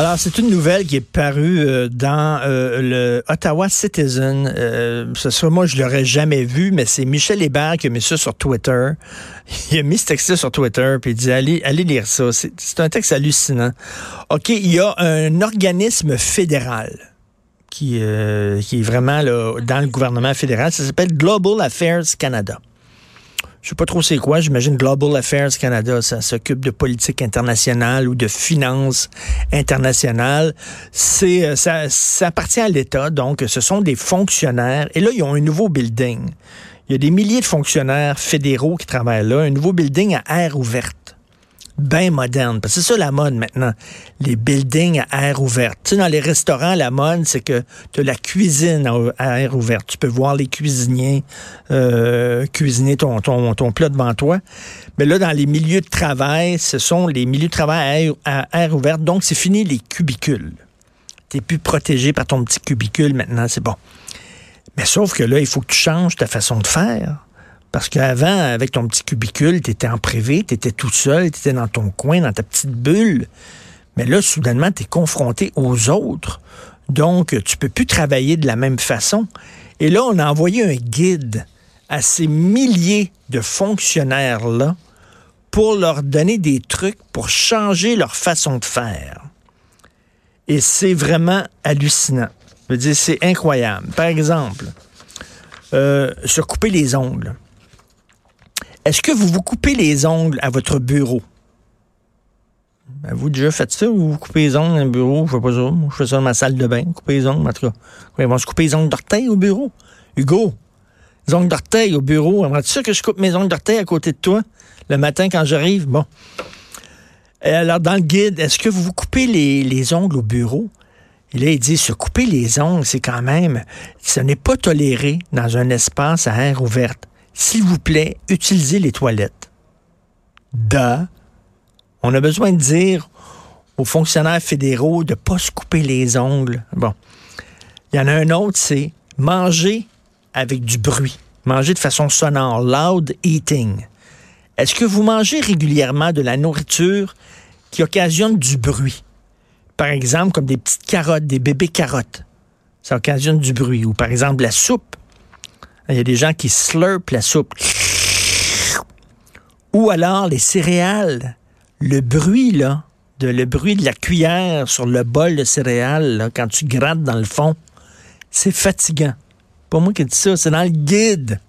Alors, c'est une nouvelle qui est parue euh, dans euh, le Ottawa Citizen. Euh, ce sera moi, je l'aurais jamais vu, mais c'est Michel Hébert qui a mis ça sur Twitter. Il a mis ce texte sur Twitter, puis il dit allez, allez lire ça. C'est un texte hallucinant. OK, il y a un organisme fédéral qui, qui est vraiment là, dans le gouvernement fédéral. Ça s'appelle Global Affairs Canada je sais pas trop c'est quoi, j'imagine Global Affairs Canada, ça s'occupe de politique internationale ou de finances internationales. C'est euh, ça, ça appartient à l'État, donc ce sont des fonctionnaires. Et là, ils ont un nouveau building. Il y a des milliers de fonctionnaires fédéraux qui travaillent là, un nouveau building à air ouverte bien moderne. Parce c'est ça la mode maintenant. Les buildings à air sais, dans les restaurants, la mode, c'est que tu as la cuisine à air ouverte. Tu peux voir les cuisiniers euh, cuisiner ton, ton, ton, plat devant toi. Mais là, dans les milieux de travail, ce sont les milieux de travail à air, ouverte. Donc, c'est fini les cubicules. Tu n'es plus protégé par ton petit cubicule maintenant, c'est bon. Mais sauf que là, il faut que tu changes ta façon de faire. Parce qu'avant, avec ton petit cubicule, tu étais en privé, tu étais tout seul, tu étais dans ton coin, dans ta petite bulle. Mais là, soudainement, tu es confronté aux autres. Donc, tu peux plus travailler de la même façon. Et là, on a envoyé un guide à ces milliers de fonctionnaires-là pour leur donner des trucs pour changer leur façon de faire. Et c'est vraiment hallucinant. Je veux dire, c'est incroyable. Par exemple, euh, se couper les ongles. Est-ce que vous vous coupez les ongles à votre bureau? Ben, vous déjà faites ça ou vous, coupez les ongles dans le bureau? Je fais pas ça. Je fais ça dans ma salle de bain, couper les ongles, en tout cas. Ils vont se couper les ongles d'orteil au bureau. Hugo, les ongles d'orteil au bureau. Aimerais-tu que je coupe mes ongles d'orteil à côté de toi le matin quand j'arrive? Bon. alors, dans le guide, est-ce que vous vous coupez les, les ongles au bureau? Et là, il dit, se couper les ongles, c'est quand même, ce n'est pas toléré dans un espace à air ouverte s'il vous plaît, utilisez les toilettes. Da. On a besoin de dire aux fonctionnaires fédéraux de ne pas se couper les ongles. Bon. Il y en a un autre, c'est manger avec du bruit. Manger de façon sonore. Loud eating. Est-ce que vous mangez régulièrement de la nourriture qui occasionne du bruit? Par exemple, comme des petites carottes, des bébés carottes. Ça occasionne du bruit. Ou par exemple, la soupe. Il y a des gens qui slurpent la soupe. Ou alors les céréales. Le bruit, là, de, le bruit de la cuillère sur le bol de céréales, quand tu grattes dans le fond, c'est fatigant. Pas moi qui dis ça, c'est dans le guide.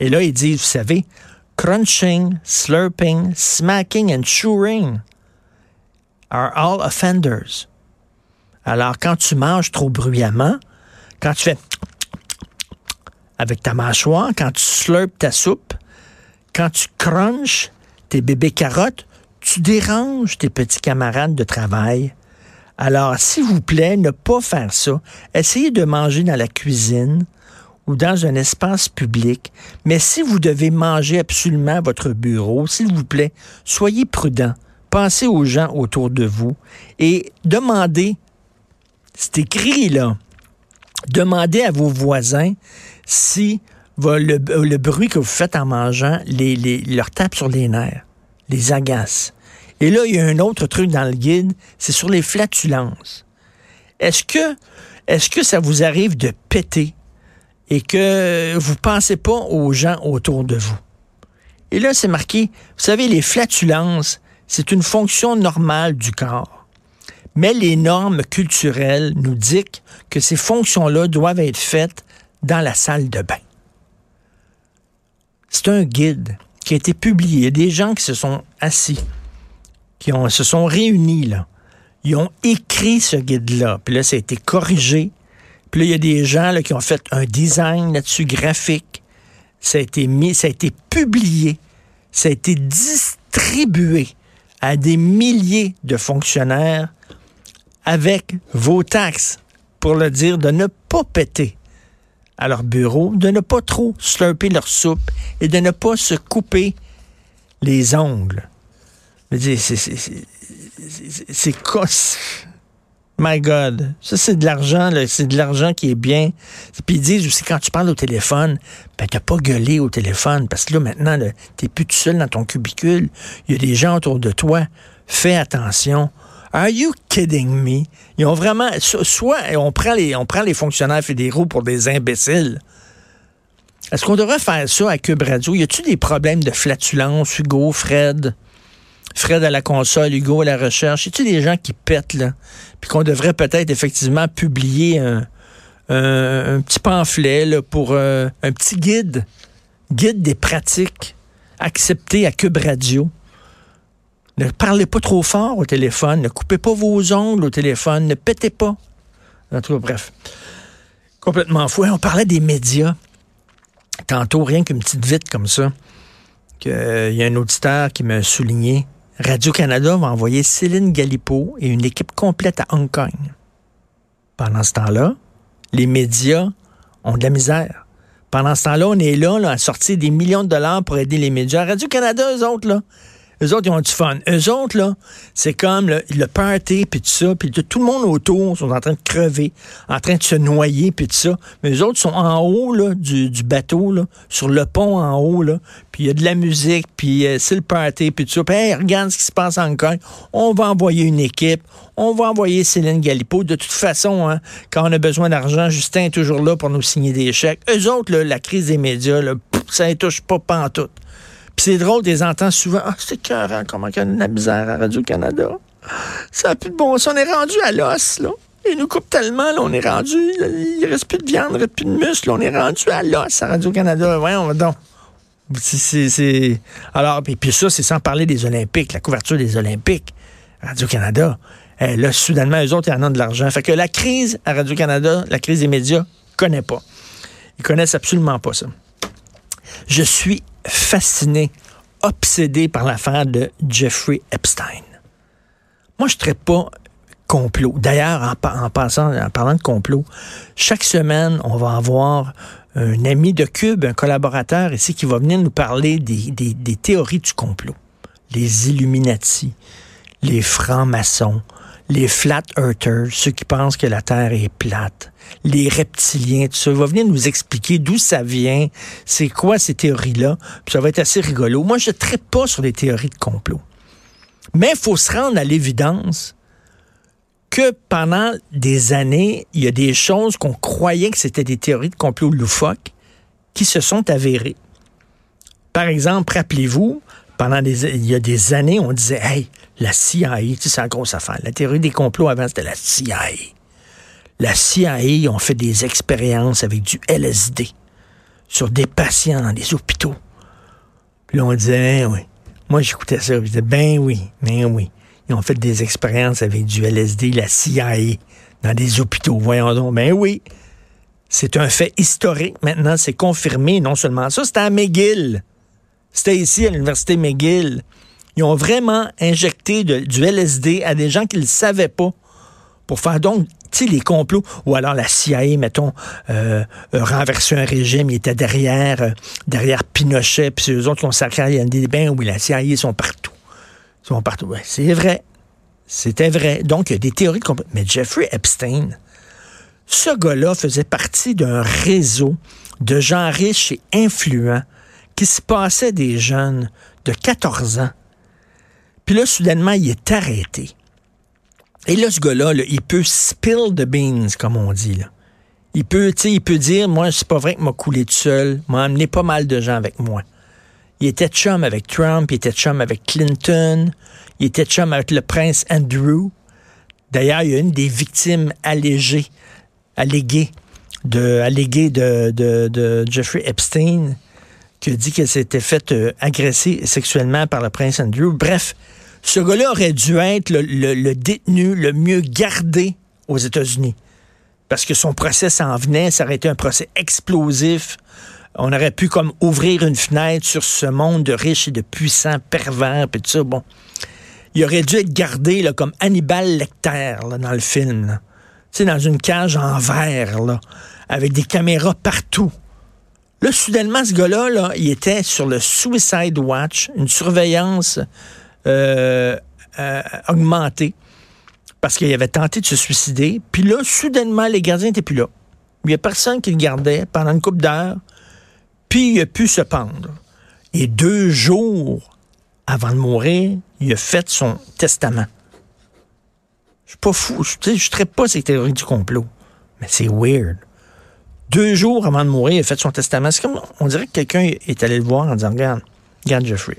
Et là, ils disent, vous savez, crunching, slurping, smacking and chewing are all offenders. Alors, quand tu manges trop bruyamment, quand tu fais avec ta mâchoire, quand tu slurpes ta soupe, quand tu crunches tes bébés carottes, tu déranges tes petits camarades de travail. Alors, s'il vous plaît, ne pas faire ça. Essayez de manger dans la cuisine ou dans un espace public, mais si vous devez manger absolument à votre bureau, s'il vous plaît, soyez prudent. Pensez aux gens autour de vous et demandez, c'est écrit là, demandez à vos voisins si le, bruit que vous faites en mangeant les, leur tape sur les nerfs, les agace. Et là, il y a un autre truc dans le guide, c'est sur les flatulences. Est-ce que, est-ce que ça vous arrive de péter et que vous pensez pas aux gens autour de vous? Et là, c'est marqué, vous savez, les flatulences, c'est une fonction normale du corps. Mais les normes culturelles nous dictent que ces fonctions-là doivent être faites dans la salle de bain. C'est un guide qui a été publié. Des gens qui se sont assis, qui ont, se sont réunis là. Ils ont écrit ce guide-là. Puis là, ça a été corrigé. Puis là, il y a des gens là, qui ont fait un design là-dessus graphique. Ça a été mis, ça a été publié. Ça a été distribué à des milliers de fonctionnaires avec vos taxes pour le dire de ne pas péter à leur bureau, de ne pas trop slurper leur soupe et de ne pas se couper les ongles. C'est cosse. My God. Ça, c'est de l'argent, C'est de l'argent qui est bien. Puis ils disent aussi, quand tu parles au téléphone, ben, t'as pas gueulé au téléphone. Parce que là, maintenant, t'es plus tout seul dans ton cubicule. Il y a des gens autour de toi. Fais attention. Are you kidding me? Ils ont vraiment, soit on prend les, on prend les fonctionnaires fédéraux pour des imbéciles. Est-ce qu'on devrait faire ça à Cube Radio? Y a-t-il des problèmes de flatulence, Hugo, Fred? Fred à la console, Hugo à la recherche. Y a-t-il des gens qui pètent, là? Puis qu'on devrait peut-être effectivement publier un, petit pamphlet pour euh, un petit guide, guide des pratiques acceptées à Cube Radio. Ne parlez pas trop fort au téléphone, ne coupez pas vos ongles au téléphone, ne pétez pas. En tout bref. Complètement fou. On parlait des médias. Tantôt, rien qu'une petite vite comme ça, qu'il y a un auditeur qui m'a souligné. Radio-Canada va envoyer Céline Galipo et une équipe complète à Hong Kong. Pendant ce temps-là, les médias ont de la misère. Pendant ce temps-là, on est là, là, à sortir des millions de dollars pour aider les médias. Radio-Canada, eux autres, là, eux autres, ils ont du fun. Eux autres, là, c'est comme le, le puis tout ça, puis tout le monde autour sont en train de crever, en train de se noyer, puis tout ça. Mais eux autres sont en haut là, du, bateau, là, sur le pont en haut, là, puis il y a de la musique, puis euh, c'est le party, puis tout ça. Puis regarde ce qui se passe encore. On va envoyer une équipe, on va envoyer Céline Galipo. De toute façon, hein, quand on a besoin d'argent, Justin est toujours là pour nous signer des chèques. Eux autres, là, la crise des médias, là, ça ne touche pas pantoute. Puis c'est drôle, des entends souvent. Ah, c'est écœurant, comment il y a à Radio-Canada. Ça n'a plus de bon sens. On est rendu à l'os, là. Ils nous coupent tellement, là, on est rendu. Il ne reste plus de viande, il ne reste plus de muscle. On est rendu à l'os à Radio-Canada. Voyons, donc. Alors, puis, puis ça, c'est sans parler des Olympiques, la couverture des Olympiques. Radio-Canada. Eh, là, soudainement, eux autres, ils en ont de l'argent. Fait que la crise à Radio-Canada, la crise des médias, connaît pas. Ils connaissent absolument pas ça. Je suis fasciné, obsédé par l'affaire de Jeffrey Epstein. Moi, je ne traite pas complot. D'ailleurs, en, parlant de complot, chaque semaine, on va avoir un ami de Cube, un collaborateur ici, qui va venir nous parler des théories du complot. Les Illuminati, les francs-maçons, les flat earthers, ceux qui pensent que la Terre est plate, les reptiliens, tout ça. Il va venir nous expliquer d'où ça vient, c'est quoi ces théories-là. Ça va être assez rigolo. Moi, je ne traite pas sur les théories de complot. Mais il faut se rendre à l'évidence que pendant des années, il y a des choses qu'on croyait que c'était des théories de complot loufoques qui se sont avérées. Par exemple, rappelez-vous, pendant des, il y a des années, on disait, hey, la CIA, tu sais, c'est la grosse affaire. La théorie des complots avant, c'était la CIA. La CIA ont fait des expériences avec du LSD sur des patients dans des hôpitaux. Puis là, on disait, hein, oui. Moi, j'écoutais ça. Je disais, ben oui, ben oui. Ils ont fait des expériences avec du LSD, la CIA, dans des hôpitaux. Voyons donc. Ben oui. C'est un fait historique. Maintenant, c'est confirmé. Non seulement ça, c'était à McGill. C'était ici, à l'Université McGill. Ils ont vraiment injecté du LSD à des gens qui ne savaient pas pour faire donc, les complots, ou alors la CIA, mettons, euh, euh un régime, il était derrière, euh, derrière Pinochet, puis eux autres qui ont sacré, ils ont dit, ben oui, la CIA, ils sont partout. Ils sont partout. c'est vrai. C'était vrai. Donc, il y a des théories de. Mais Jeffrey Epstein, ce gars-là faisait partie d'un réseau de gens riches et influents qui se passaient des jeunes de 14 ans. Puis là, soudainement, il est arrêté. Et là, ce gars-là, il peut spill the beans, comme on dit. Il peut, il peut dire, moi, c'est pas vrai que m'a coulé tout seul, m'a amené pas mal de gens avec moi. Il était chum avec Trump, il était chum avec Clinton, il était chum avec le prince Andrew. D'ailleurs, il y a une des victimes allégées, alléguées de, alléguées de Jeffrey Epstein, qui a dit qu'elle s'était faite euh, agresser sexuellement par le prince Andrew. Bref, ce gars-là aurait dû être le, détenu le mieux gardé aux États-Unis. Parce que son procès s'en venait, ça aurait été un procès explosif. On aurait pu comme ouvrir une fenêtre sur ce monde de riches et de puissants pervers, puis. Bon, il aurait dû être gardé là, comme Hannibal Lecter dans le film. Tu sais, dans une cage en verre, avec des caméras partout. Là, soudainement, ce gars-là, là, il était sur le Suicide Watch, une surveillance euh, euh, augmenté parce qu'il avait tenté de se suicider. Puis là, soudainement, les gardiens n'étaient plus là. Il n'y a personne qui le gardait pendant une couple d'heures. Puis il a pu se pendre. Et deux jours avant de mourir, il a fait son testament. Je suis pas fou. Je ne traite pas ces théories du complot. Mais c'est weird. Deux jours avant de mourir, il a fait son testament. C'est comme, on dirait que quelqu'un est allé le voir en disant, regarde, regarde Jeffrey.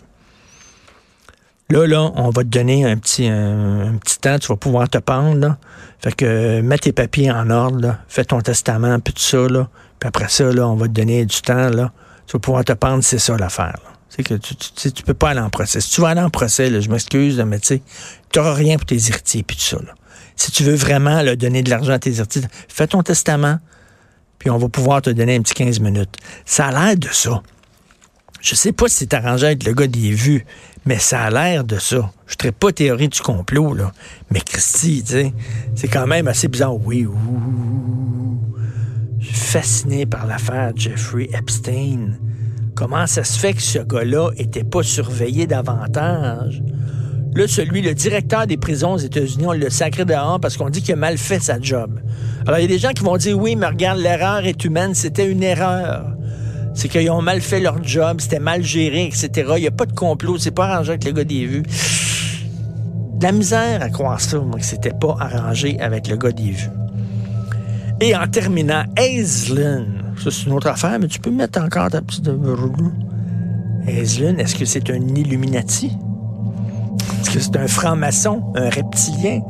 Là, là, on va te donner un petit, un, temps, tu vas pouvoir te pendre. Fait que, mets tes papiers en ordre. Fais ton testament, puis tout ça, là. Puis après ça, là, on va te donner du temps, là. Tu vas pouvoir te pendre, c'est ça l'affaire, C'est que tu, tu, peux pas aller en procès. Si tu vas aller en procès, je m'excuse, mais tu sais, n'auras rien pour tes héritiers, puis tout ça. Si tu veux vraiment donner de l'argent à tes héritiers, fais ton testament, puis on va pouvoir te donner un petit 15 minutes. Ça a l'air de ça. Je sais pas si c'est arrangé avec le gars des vues, mais ça a l'air de ça. Je ne pas théorie du complot, là. Mais Christy, tu sais, c'est quand même assez bizarre. Oui, Je suis fasciné par l'affaire Jeffrey Epstein. Comment ça se fait que ce gars-là était pas surveillé davantage? Là, celui, le directeur des prisons aux États-Unis, on le sacré dehors parce qu'on dit qu'il a mal fait sa job. Alors, il y a des gens qui vont dire, oui, mais regarde, l'erreur est humaine, c'était une erreur. C'est qu'ils ont mal fait leur job, c'était mal géré, etc. Il n'y a pas de complot, c'est pas arrangé avec le gars des vues. De la misère à croire ça, moi, que c'était pas arrangé avec le gars des vues. Et en terminant, Aislinn, ça c'est une autre affaire, mais tu peux mettre encore ta petite... Aislinn, est-ce que c'est un Illuminati? Est-ce que c'est un franc-maçon, un reptilien?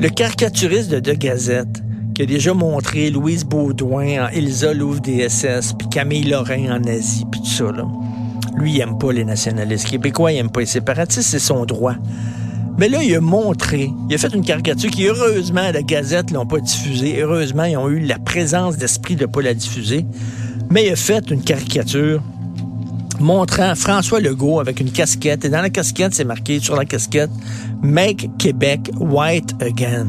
Le caricaturiste de The Gazette, qui a déjà montré Louise Baudouin en Elsa Louvre DSS, puis Camille Lorrain en Asie, puis tout ça, là. Lui, il aime pas les nationalistes québécois, il aime pas les séparatistes, c'est son droit. Mais là, il a montré, il a fait une caricature qui, heureusement, la Gazette l'ont pas diffusée. Heureusement, ils ont eu la présence d'esprit de pas la diffuser. Mais il a fait une caricature montrant François Legault avec une casquette. Et dans la casquette, c'est marqué sur la casquette Make Québec White Again.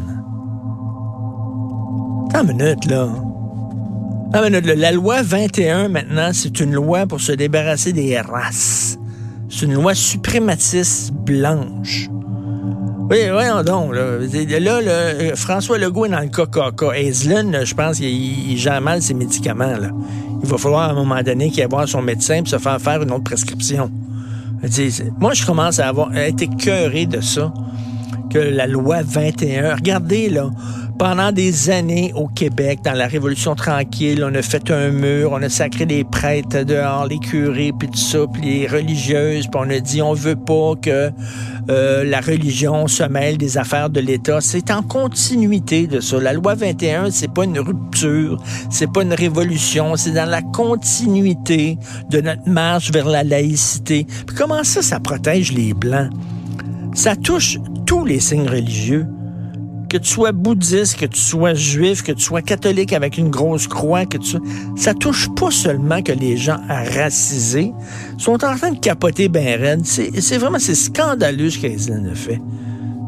Attends une minute, là. Attends minute, La loi 21, maintenant, c'est une loi pour se débarrasser des races. C'est une loi suprématiste blanche. Oui, voyons donc. Là, là, là François Legault est dans le coca Aislinn, je pense qu'il gère mal ses médicaments. Là il va falloir à un moment donné qu'il aille voir son médecin pour se faire faire une autre prescription. Moi, je commence à avoir à être de ça, que la loi 21. Regardez, là, pendant des années au Québec, dans la Révolution tranquille, on a fait un mur, on a sacré des prêtres dehors, les curés, puis tout ça, puis les religieuses, puis on a dit on veut pas que euh, la religion se mêle des affaires de l'État. C'est en continuité de ça. La loi 21, c'est pas une rupture, c'est pas une révolution, c'est dans la continuité de notre marche vers la laïcité. Puis comment ça, ça protège les Blancs? Ça touche tous les signes religieux que tu sois bouddhiste, que tu sois juif, que tu sois catholique avec une grosse croix, que tu ça touche pas seulement que les gens racisés sont en train de capoter ben raide. C'est vraiment scandaleux ce qu'Aislinn a fait.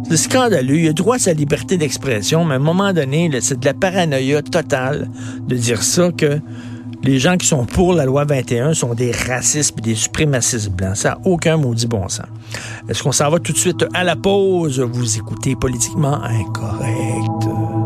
C'est scandaleux. Il a droit à sa liberté d'expression, mais à un moment donné, c'est de la paranoïa totale de dire ça que les gens qui sont pour la loi 21 sont des racistes et des suprémacistes blancs. Ça n'a aucun maudit bon sens. Est-ce qu'on s'en va tout de suite à la pause? Vous écoutez politiquement incorrect.